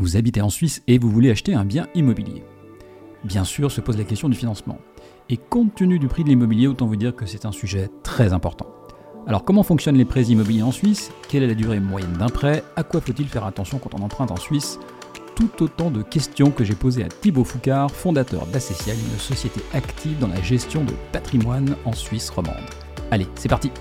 Vous habitez en Suisse et vous voulez acheter un bien immobilier. Bien sûr se pose la question du financement. Et compte tenu du prix de l'immobilier, autant vous dire que c'est un sujet très important. Alors comment fonctionnent les prêts immobiliers en Suisse? Quelle est la durée moyenne d'un prêt? À quoi faut-il faire attention quand on emprunte en Suisse? Tout autant de questions que j'ai posées à Thibaut Foucard, fondateur d'Accessial, une société active dans la gestion de patrimoine en Suisse romande. Allez, c'est parti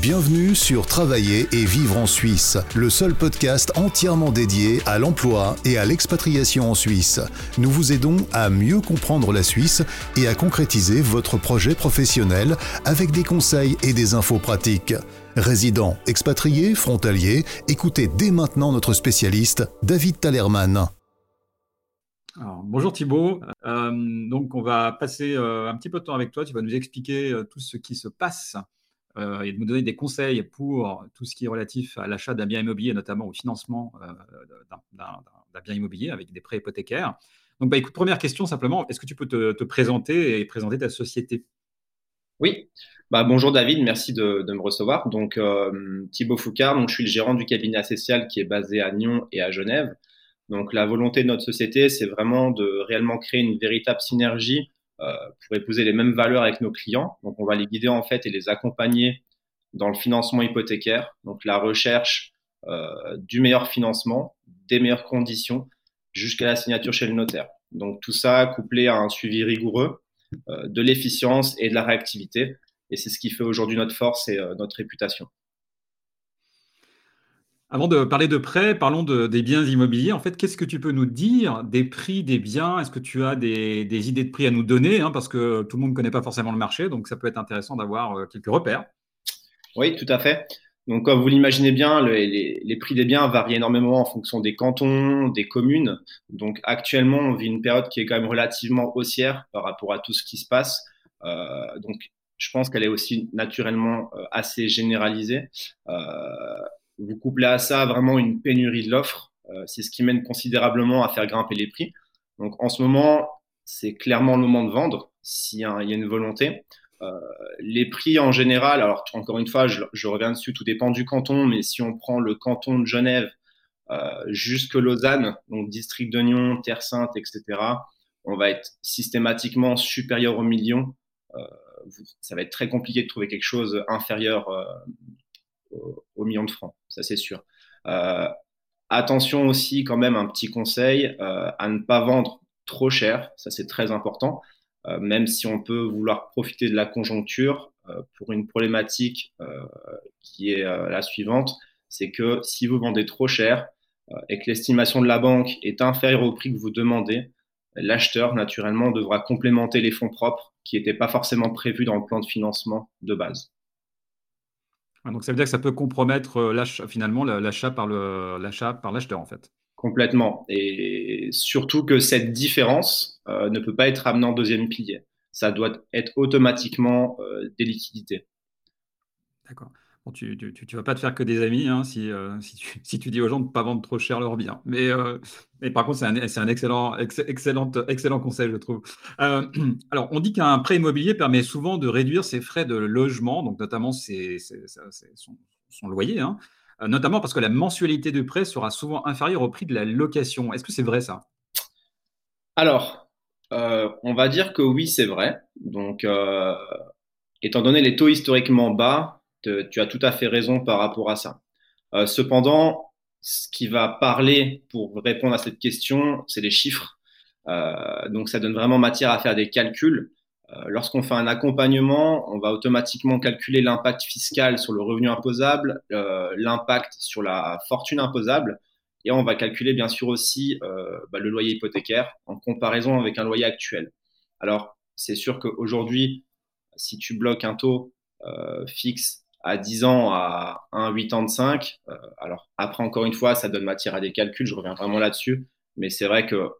Bienvenue sur Travailler et vivre en Suisse, le seul podcast entièrement dédié à l'emploi et à l'expatriation en Suisse. Nous vous aidons à mieux comprendre la Suisse et à concrétiser votre projet professionnel avec des conseils et des infos pratiques. Résidents, expatriés, frontaliers, écoutez dès maintenant notre spécialiste, David Talerman. bonjour Thibault. Euh, donc on va passer euh, un petit peu de temps avec toi. Tu vas nous expliquer euh, tout ce qui se passe euh, et de nous donner des conseils pour tout ce qui est relatif à l'achat d'un bien immobilier, notamment au financement euh, d'un bien immobilier avec des prêts hypothécaires. Donc, bah, écoute, première question simplement, est-ce que tu peux te, présenter et présenter ta société? Oui, bah, bonjour David, merci de, me recevoir. Donc, euh, Thibaut Foucard, donc, je suis le gérant du cabinet Associal qui est basé à Nyon et à Genève. Donc, la volonté de notre société, c'est vraiment de réellement créer une véritable synergie pour épouser les mêmes valeurs avec nos clients. Donc, on va les guider en fait et les accompagner dans le financement hypothécaire, donc la recherche euh, du meilleur financement, des meilleures conditions, jusqu'à la signature chez le notaire. Donc tout ça couplé à un suivi rigoureux, euh, de l'efficience et de la réactivité. Et c'est ce qui fait aujourd'hui notre force et notre réputation. Avant de parler de prêts, parlons des biens immobiliers. En fait, qu'est-ce que tu peux nous dire des prix des biens? Est-ce que tu as des, idées de prix à nous donner hein, Parce que tout le monde ne connaît pas forcément le marché, donc ça peut être intéressant d'avoir euh, quelques repères. Oui, tout à fait. Donc, comme vous l'imaginez bien, les, prix des biens varient énormément en fonction des cantons, des communes. Donc, actuellement, on vit une période qui est quand même relativement haussière par rapport à tout ce qui se passe. Euh, donc, je pense qu'elle est aussi naturellement euh, assez généralisée. Vous couplez à ça vraiment une pénurie de l'offre. Euh, c'est ce qui mène considérablement à faire grimper les prix. Donc en ce moment, c'est clairement le moment de vendre s'il y, a une volonté. Euh, les prix en général, alors encore une fois, je, reviens dessus, tout dépend du canton, mais si on prend le canton de Genève euh, jusque Lausanne, donc district de Nyon, Terre Sainte, etc., on va être systématiquement supérieur au million. ça va être très compliqué de trouver quelque chose inférieur au, million de francs, ça c'est sûr. Euh, attention aussi quand même un petit conseil euh, à ne pas vendre trop cher, ça c'est très important, euh, même si on peut vouloir profiter de la conjoncture pour une problématique qui est la suivante, c'est que si vous vendez trop cher et que l'estimation de la banque est inférieure au prix que vous demandez, l'acheteur naturellement devra complémenter les fonds propres qui n'étaient pas forcément prévus dans le plan de financement de base. Donc ça veut dire que ça peut compromettre euh, finalement l'achat par l'achat par l'acheteur en fait. Complètement. Et surtout que cette différence euh, ne peut pas être amenée en deuxième pilier. Ça doit être automatiquement euh, des liquidités. D'accord tu ne vas pas te faire que des amis hein, euh, si, tu, dis aux gens de ne pas vendre trop cher leurs biens. Mais, euh, par contre, c'est un, excellent, conseil, je trouve. Euh, alors, on dit qu'un prêt immobilier permet souvent de réduire ses frais de logement, donc notamment son, loyer, hein, notamment parce que la mensualité de prêt sera souvent inférieure au prix de la location. Est-ce que c'est vrai ça? Alors, on va dire que oui, c'est vrai. Donc, étant donné les taux historiquement bas, tu as tout à fait raison par rapport à ça. Euh, cependant, ce qui va parler pour répondre à cette question, c'est les chiffres. Euh, donc, ça donne vraiment matière à faire des calculs. Euh, lorsqu'on fait un accompagnement, on va automatiquement calculer l'impact fiscal sur le revenu imposable, l'impact sur la fortune imposable, et on va calculer bien sûr aussi bah, le loyer hypothécaire en comparaison avec un loyer actuel. Alors, c'est sûr qu'aujourd'hui, si tu bloques un taux fixe à 10 ans à 1,85. Euh, alors après, encore une fois, ça donne matière à des calculs, je reviens vraiment là-dessus, mais c'est vrai que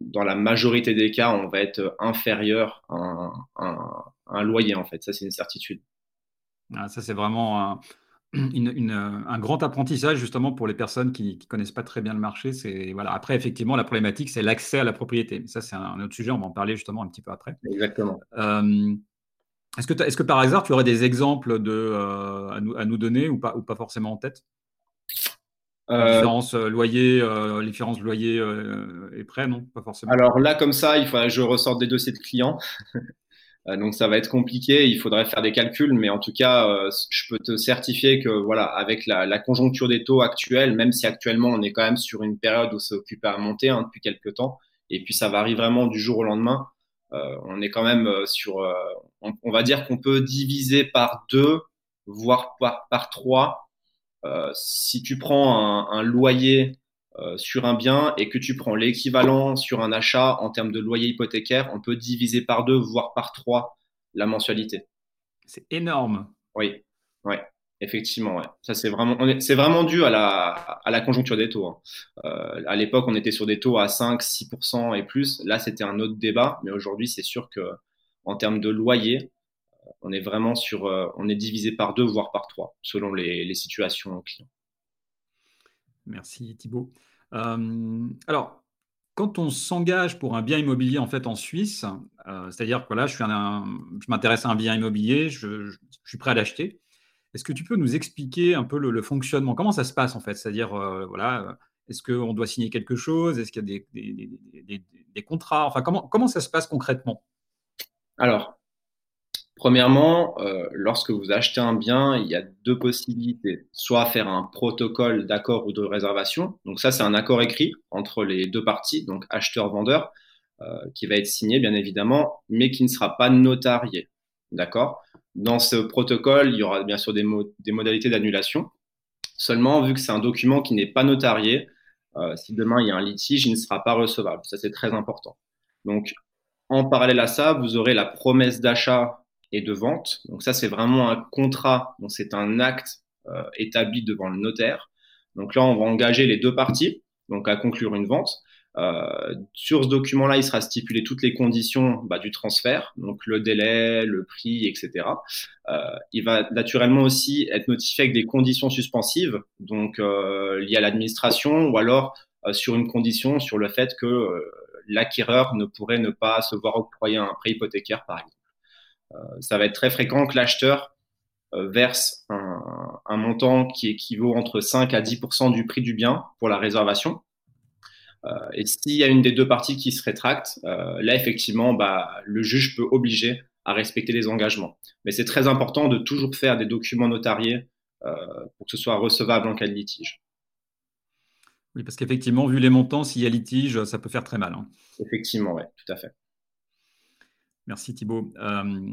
dans la majorité des cas, on va être inférieur à un, loyer, en fait. Ça, c'est une certitude. Ah, ça, c'est vraiment un, grand apprentissage, justement, pour les personnes qui ne connaissent pas très bien le marché. C'est, voilà. Après, effectivement, la problématique, c'est l'accès à la propriété. Ça, c'est un autre sujet, on va en parler justement un petit peu après. Exactement. Euh, est-ce que, est que, par hasard, tu aurais des exemples de, euh, à, nous, à, nous, donner ou pas, ou pas forcément en tête? La différence loyer, euh, différence loyer et prêt, non? Pas forcément. Alors là, comme ça, il faudrait que je ressorte des dossiers de clients. donc ça va être compliqué. Il faudrait faire des calculs, mais en tout cas, je peux te certifier que voilà, avec la, conjoncture des taux actuels, même si actuellement on est quand même sur une période où c'est occupé à monter hein, depuis quelques temps, et puis ça varie vraiment du jour au lendemain. On est quand même sur, on, va dire qu'on peut diviser par deux, voire par, par trois euh, si tu prends un, loyer euh, sur un bien et que tu prends l'équivalent sur un achat en termes de loyer hypothécaire, on peut diviser par deux, voire par trois la mensualité. C'est énorme. Oui, oui. Effectivement, c'est vraiment, dû à la, conjoncture des taux. Hein. Euh, à l'époque, on était sur des taux à 5, 6% et plus. Là, c'était un autre débat, mais aujourd'hui, c'est sûr que en termes de loyer, on est vraiment sur, euh, on est divisé par deux, voire par trois, selon les, situations clients. Merci Thibault. Euh, alors, quand on s'engage pour un bien immobilier en fait en Suisse, euh, c'est-à-dire que là, je, je m'intéresse à un bien immobilier, je, suis prêt à l'acheter. Est-ce que tu peux nous expliquer un peu le, fonctionnement? Comment ça se passe en fait? C'est-à-dire, voilà, est-ce qu'on doit signer quelque chose? Est-ce qu'il y a des, contrats? Enfin, comment, comment ça se passe concrètement? Alors, Premièrement, euh, lorsque vous achetez un bien, il y a deux possibilités. Soit faire un protocole d'accord ou de réservation. Donc ça, c'est un accord écrit entre les deux parties, donc acheteur-vendeur, euh, qui va être signé, bien évidemment, mais qui ne sera pas notarié. D'accord? Dans ce protocole, il y aura bien sûr des, modalités d'annulation. Seulement, vu que c'est un document qui n'est pas notarié, euh, si demain il y a un litige, il ne sera pas recevable. Ça, c'est très important. Donc, en parallèle à ça, vous aurez la promesse d'achat et de vente. Donc ça, c'est vraiment un contrat, donc c'est un acte euh, établi devant le notaire. Donc là, on va engager les deux parties, donc à conclure une vente. Euh, sur ce document-là, il sera stipulé toutes les conditions bah, du transfert, donc le délai, le prix, etc. Euh, il va naturellement aussi être notifié avec des conditions suspensives, donc euh, liées à l'administration, ou alors euh, sur une condition sur le fait que euh, l'acquéreur ne pourrait ne pas se voir octroyer un prêt hypothécaire, par exemple. Euh, ça va être très fréquent que l'acheteur verse un, montant qui équivaut entre 5 à 10% du prix du bien pour la réservation. Euh, et s'il y a une des deux parties qui se rétracte, là, effectivement, bah, le juge peut obliger à respecter les engagements. Mais c'est très important de toujours faire des documents notariés pour que ce soit recevable en cas de litige. Oui, parce qu'effectivement, vu les montants, s'il y a litige, ça peut faire très mal. Hein. Effectivement, oui, tout à fait. Merci Thibault. Euh,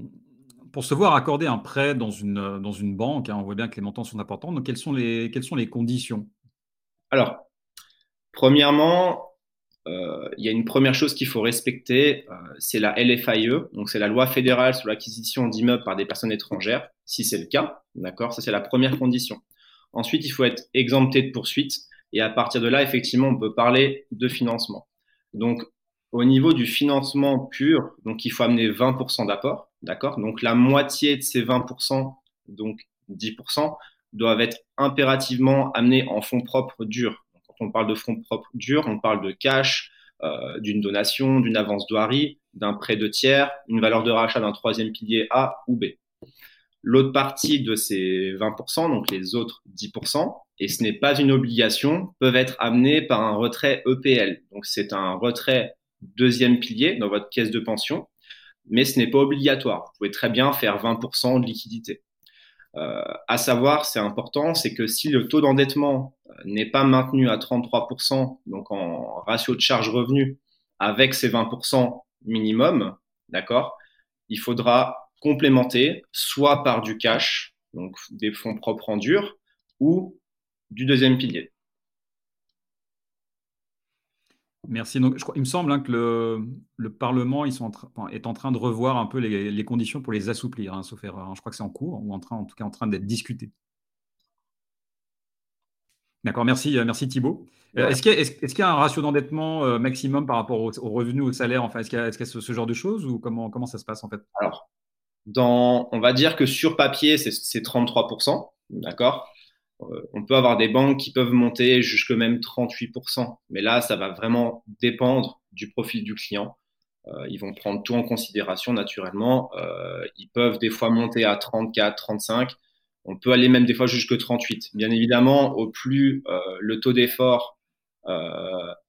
pour se voir accorder un prêt dans une, dans une banque, hein, on voit bien que les montants sont importants. Donc, quelles sont les, quelles sont les conditions? Alors, premièrement, euh, il y a une première chose qu'il faut respecter, euh, c'est la LFIE, donc c'est la loi fédérale sur l'acquisition d'immeubles par des personnes étrangères, si c'est le cas, d'accord Ça, c'est la première condition. Ensuite, il faut être exempté de poursuite, et à partir de là, effectivement, on peut parler de financement. Donc, au niveau du financement pur, donc il faut amener 20% d'apport, d'accord Donc la moitié de ces 20%, donc 10%, doivent être impérativement amenés en fonds propres durs. On parle de fonds propres durs, on parle de cash, euh, d'une donation, d'une avance d'oirie, d'un prêt de tiers, une valeur de rachat d'un troisième pilier A ou B. L'autre partie de ces 20%, donc les autres 10%, et ce n'est pas une obligation, peuvent être amenés par un retrait EPL. Donc c'est un retrait deuxième pilier dans votre caisse de pension, mais ce n'est pas obligatoire. Vous pouvez très bien faire 20% de liquidité. Euh, à savoir, c'est important, c'est que si le taux d'endettement euh, n'est pas maintenu à 33%, donc en ratio de charge-revenu, avec ces 20% minimum, d'accord, il faudra complémenter soit par du cash, donc des fonds propres en dur, ou du deuxième pilier. Merci. Donc, je crois, il me semble hein, que le, Parlement ils sont est en train de revoir un peu les, conditions pour les assouplir, hein, sauf erreur. Hein. Je crois que c'est en cours, ou en, train, en tout cas en train d'être discuté. D'accord, merci, euh, merci Thibault. Euh, est-ce qu'il y, a un ratio d'endettement euh, maximum par rapport aux au revenus, au salaire enfin, Est-ce qu'il y a, ce, genre de choses ou comment, comment ça se passe en fait? Alors, dans, on va dire que sur papier, c'est 33%, d'accord? On peut avoir des banques qui peuvent monter jusque même 38%, mais là, ça va vraiment dépendre du profil du client. Euh, ils vont prendre tout en considération naturellement. Euh, ils peuvent des fois monter à 34, 35. On peut aller même des fois jusqu'à 38. Bien évidemment, au plus le taux d'effort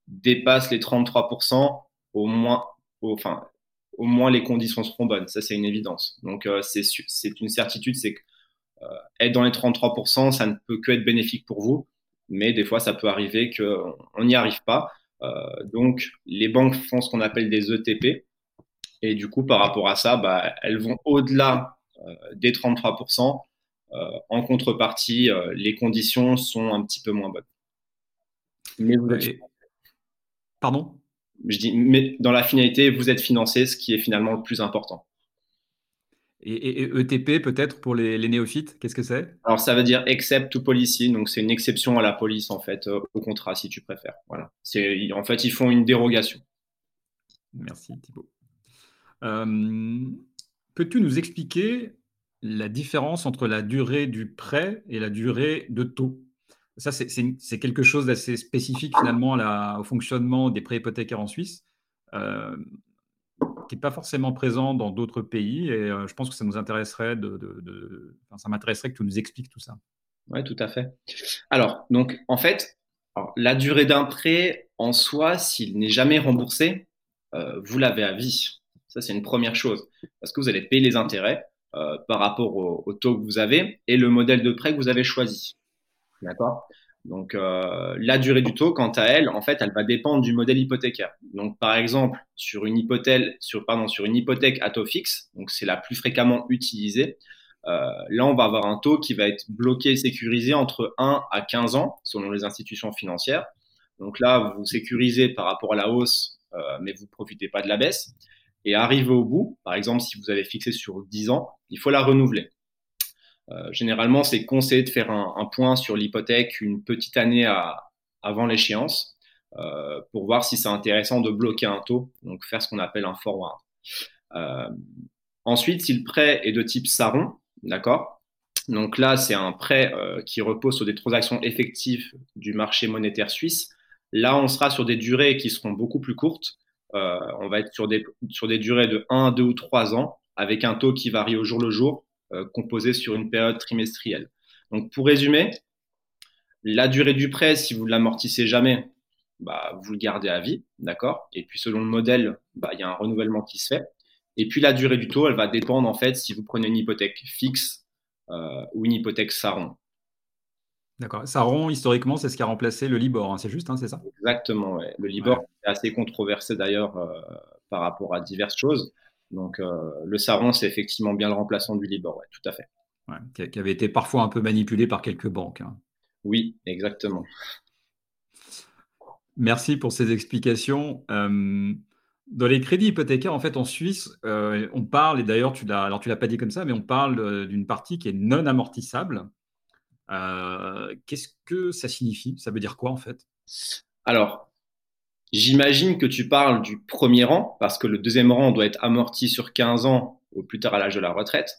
dépasse les 33%, au moins, enfin, au moins les conditions seront bonnes. Ça, c'est une évidence. Donc, c'est une certitude, c'est que être dans les 33%, ça ne peut que être bénéfique pour vous mais des fois, ça peut arriver qu'on n'y arrive pas. Euh, donc, les banques font ce qu'on appelle des ETP. Et du coup, par rapport à ça, bah, elles vont au-delà euh, des 33%. Euh, en contrepartie, les conditions sont un petit peu moins bonnes. Mais Pardon? Je dis, mais dans la finalité, vous êtes financé, ce qui est finalement le plus important. Et, ETP peut-être pour les, néophytes, qu'est-ce que c'est? Alors ça veut dire except to policy, donc c'est une exception à la police en fait, euh, au contrat si tu préfères. Voilà. C'est, en fait, ils font une dérogation. Merci Thibault. Euh, peux-tu nous expliquer la différence entre la durée du prêt et la durée de taux? Ça, c'est, quelque chose d'assez spécifique finalement au fonctionnement des prêts hypothécaires en Suisse. Euh, qui n'est pas forcément présent dans d'autres pays. Et euh, je pense que ça nous intéresserait de, ça m'intéresserait que tu nous expliques tout ça. Oui, tout à fait. Alors, donc, en fait, la durée d'un prêt en soi, s'il n'est jamais remboursé, euh, vous l'avez à vie. Ça, c'est une première chose. Parce que vous allez payer les intérêts euh, par rapport au, taux que vous avez et le modèle de prêt que vous avez choisi. D'accord? Donc, euh, la durée du taux, quant à elle, en fait, elle va dépendre du modèle hypothécaire. Donc, par exemple, sur une, hypothèque, pardon, sur une hypothèque à taux fixe, donc c'est la plus fréquemment utilisée, euh, là, on va avoir un taux qui va être bloqué et sécurisé entre 1 à 15 ans, selon les institutions financières. Donc là, vous sécurisez par rapport à la hausse, euh, mais vous ne profitez pas de la baisse. Et arrivé au bout, par exemple, si vous avez fixé sur 10 ans, il faut la renouveler. Euh, généralement, c'est conseillé de faire un, point sur l'hypothèque une petite année avant l'échéance euh, pour voir si c'est intéressant de bloquer un taux, donc faire ce qu'on appelle un forward. Euh, ensuite, si le prêt est de type Saron, d'accord? Donc là, c'est un prêt qui repose sur des transactions effectives du marché monétaire suisse. Là, on sera sur des durées qui seront beaucoup plus courtes. on va être sur des, sur des durées de 1, 2 ou 3 ans avec un taux qui varie au jour le jour composé sur une période trimestrielle. Donc, pour résumer, la durée du prêt, si vous ne l'amortissez jamais, bah, vous le gardez à vie, d'accord? Et puis, selon le modèle, bah, il y a un renouvellement qui se fait. Et puis, la durée du taux, elle va dépendre, en fait, si vous prenez une hypothèque fixe euh, ou une hypothèque Saron. D'accord. Saron, historiquement, c'est ce qui a remplacé le Libor, hein, c'est juste, hein, c'est ça? Exactement. Le Libor est assez controversé d'ailleurs euh, par rapport à diverses choses. Donc euh, le Saron, c'est effectivement bien le remplaçant du Libor, tout à fait. qui avait été parfois un peu manipulé par quelques banques. Hein. Oui, exactement. Merci pour ces explications. Euh, dans les crédits hypothécaires, en fait, en Suisse, euh, on parle, et d'ailleurs, tu l'as, alors tu l'as pas dit comme ça, mais on parle d'une partie qui est non amortissable. qu'est-ce que ça signifie? Ça veut dire quoi, en fait? Alors, J'imagine que tu parles du premier rang, parce que le deuxième rang doit être amorti sur 15 ans au plus tard à l'âge de la retraite.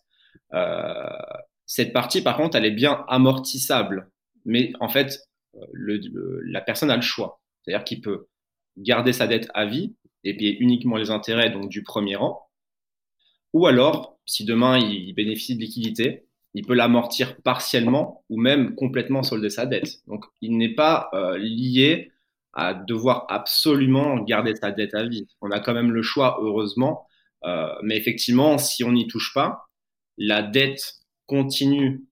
Euh, cette partie, par contre, elle est bien amortissable. Mais en fait, le, la personne a le choix. C'est-à-dire qu'il peut garder sa dette à vie et payer uniquement les intérêts donc, du premier rang. Ou alors, si demain il bénéficie de liquidité, il peut l'amortir partiellement ou même complètement solder sa dette. Donc, il n'est pas euh, lié à devoir absolument garder sa dette à vie. On a quand même le choix, heureusement. Euh, mais effectivement, si on n'y touche pas, la dette continue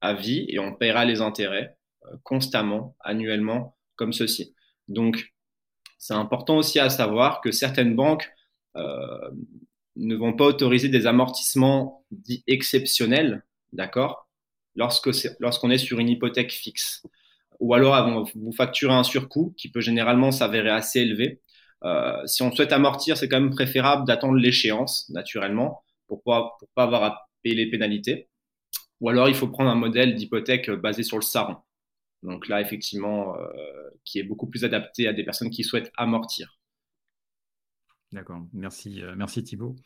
à vie et on paiera les intérêts euh, constamment, annuellement, comme ceci. Donc, c'est important aussi à savoir que certaines banques euh, ne vont pas autoriser des amortissements dits exceptionnels, d'accord, lorsqu'on est sur une hypothèque fixe ou alors vous facturer un surcoût qui peut généralement s'avérer assez élevé. Euh, si on souhaite amortir, c'est quand même préférable d'attendre l'échéance, naturellement, pour ne pas, pour pas avoir à payer les pénalités. Ou alors, il faut prendre un modèle d'hypothèque basé sur le SARON. Donc là, effectivement, euh, qui est beaucoup plus adapté à des personnes qui souhaitent amortir. D'accord, merci, euh, merci Thibault.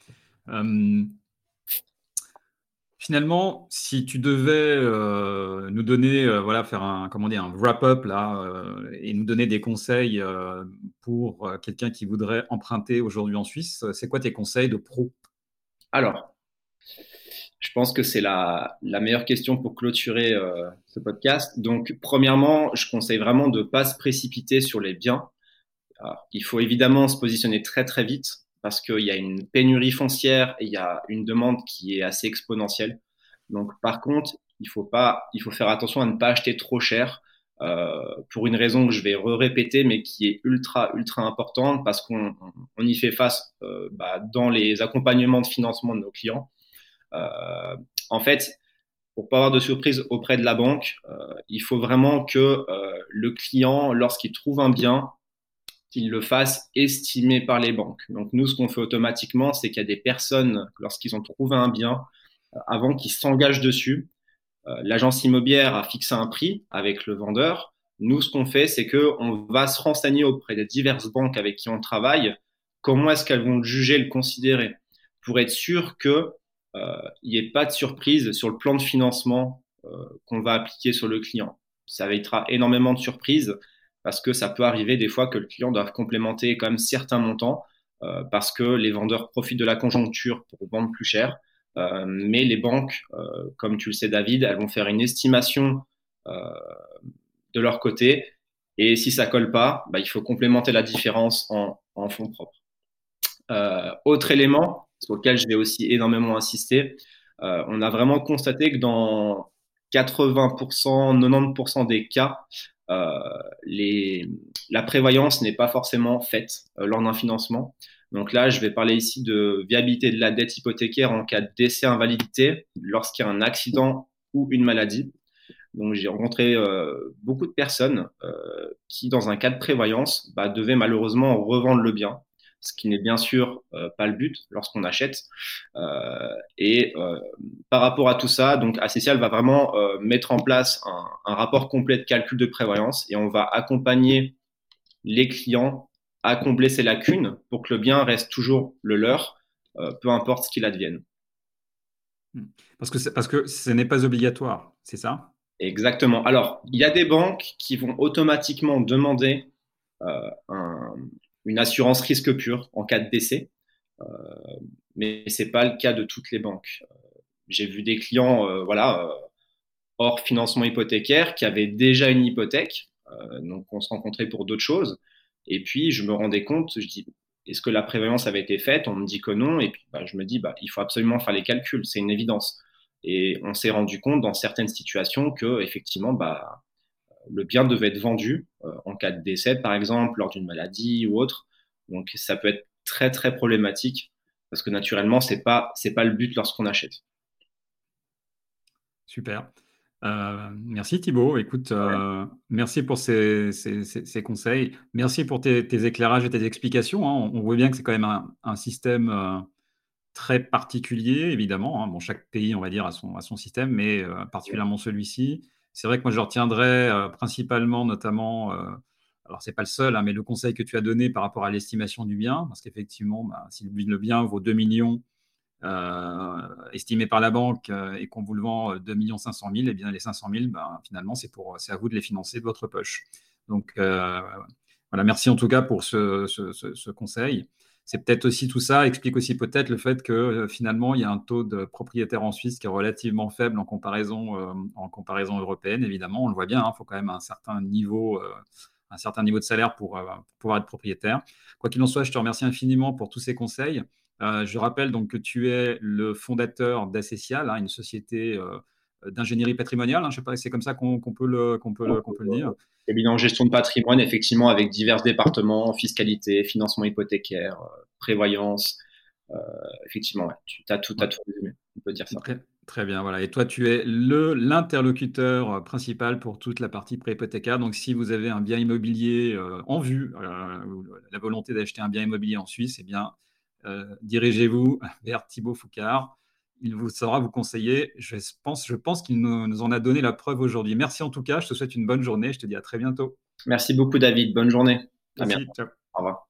Finalement, si tu devais euh, nous donner, euh, voilà, faire un, comment dire, un wrap-up là, euh, et nous donner des conseils pour quelqu'un qui voudrait emprunter aujourd'hui en Suisse, c'est quoi tes conseils de pro? Alors, Je pense que c'est la, la, meilleure question pour clôturer ce podcast. Donc, premièrement, je conseille vraiment de ne pas se précipiter sur les biens. il faut évidemment se positionner très très vite parce qu'il y a une pénurie foncière et il y a une demande qui est assez exponentielle. Donc, par contre, il faut pas, il faut faire attention à ne pas acheter trop cher euh, pour une raison que je vais répéter, mais qui est ultra ultra importante parce qu'on on y fait face euh, bah, dans les accompagnements de financement de nos clients. Euh, en fait, pour pas avoir de surprise auprès de la banque, il faut vraiment que le client, lorsqu'il trouve un bien, qu'il le fasse estimer par les banques. Donc nous, ce qu'on fait automatiquement, c'est qu'il y a des personnes, lorsqu'ils ont trouvé un bien, avant qu'ils s'engagent dessus, l'agence immobilière a fixé un prix avec le vendeur. Nous, ce qu'on fait, c'est qu'on va se renseigner auprès des diverses banques avec qui on travaille, comment est-ce qu'elles vont le juger, le considérer, pour être sûr que euh, n'y ait pas de surprise sur le plan de financement euh, qu'on va appliquer sur le client. Ça évitera énormément de surprises parce que ça peut arriver des fois que le client doit complémenter quand même certains montants euh, parce que les vendeurs profitent de la conjoncture pour vendre plus cher. Euh, mais les banques, euh, comme tu le sais David, elles vont faire une estimation de leur côté et si ça colle pas, bah, il faut complémenter la différence en, en fonds propres. autre élément, sur lequel je vais aussi énormément insister, on a vraiment constaté que dans 80%, 90% des cas, les, la prévoyance n'est pas forcément faite euh, lors d'un financement. Donc là, je vais parler ici de viabilité de la dette hypothécaire en cas de décès invalidité lorsqu'il y a un accident ou une maladie. Donc j'ai rencontré euh, beaucoup de personnes euh, qui, dans un cas de prévoyance, bah, devaient malheureusement revendre le bien ce qui n'est bien sûr euh, pas le but lorsqu'on achète. Euh, et euh, par rapport à tout ça, donc va vraiment mettre en place un, un, rapport complet de calcul de prévoyance et on va accompagner les clients à combler ces lacunes pour que le bien reste toujours le leur, peu importe ce qu'il advienne. Hmm. Parce que, parce que ce n'est pas obligatoire, c'est ça? Exactement. Alors, il y a des banques qui vont automatiquement demander euh, un, une assurance risque pur en cas de décès. Euh, mais ce n'est pas le cas de toutes les banques. Euh, j'ai vu des clients euh, voilà, hors financement hypothécaire qui avaient déjà une hypothèque, donc on se rencontrait pour d'autres choses. Et puis je me rendais compte, je dis, est-ce que la prévoyance avait été faite? On me dit que non. Et puis bah, je me dis, bah, il faut absolument faire les calculs, c'est une évidence. Et on s'est rendu compte dans certaines situations que effectivement, bah, le bien devait être vendu euh, en cas de décès, par exemple, lors d'une maladie ou autre. Donc ça peut être très très problématique parce que naturellement, c'est pas c'est pas le but lorsqu'on achète. Super. Euh, merci Thibaut. Écoute, euh, merci pour ces, ces, ces, conseils. Merci pour tes, tes, éclairages et tes explications. Hein. On, voit bien que c'est quand même un, un système euh, très particulier, évidemment. Hein. Bon, chaque pays, on va dire, a son, a son système, mais particulièrement celui-ci. C'est vrai que moi, je retiendrai euh, principalement, notamment, euh, alors c'est pas le seul, hein, mais le conseil que tu as donné par rapport à l'estimation du bien, parce qu'effectivement, bah, si le bien vaut 2 millions euh, estimés par la banque et qu'on vous le vend 2 500 000, et bien les 500 000, bah, finalement, c'est à vous de les financer de votre poche. Donc voilà, merci en tout cas pour ce conseil c'est peut-être aussi tout ça explique aussi peut-être le fait que euh, finalement il y a un taux de propriétaires en Suisse qui est relativement faible en comparaison, euh, européenne. Évidemment, on le voit bien, il hein, faut quand même un certain niveau, euh, de salaire pour, pouvoir être propriétaire. Quoi qu'il en soit, je te remercie infiniment pour tous ces conseils. je rappelle donc que tu es le fondateur d'Assessial, une société d'ingénierie patrimoniale. Hein, je sais pas, c'est comme ça qu'on peut, le, qu'on peut, le, peut le dire. Cabinet en gestion de patrimoine, effectivement, avec divers départements, fiscalité, financement hypothécaire, euh, prévoyance. Euh, effectivement, tu as tout, as tout résumé. On peut dire ça. Très, très, bien, voilà. Et toi, tu es le l'interlocuteur principal pour toute la partie préhypothécaire. Donc, si vous avez un bien immobilier euh, en vue, la volonté d'acheter un bien immobilier en Suisse, eh bien, dirigez-vous vers Thibaut Foucard il vous saura vous conseiller. Je pense, je pense qu'il nous, en a donné la preuve aujourd'hui. Merci en tout cas. Je te souhaite une bonne journée. Je te dis à très bientôt. Merci beaucoup, David. Bonne journée. À bientôt. Au revoir.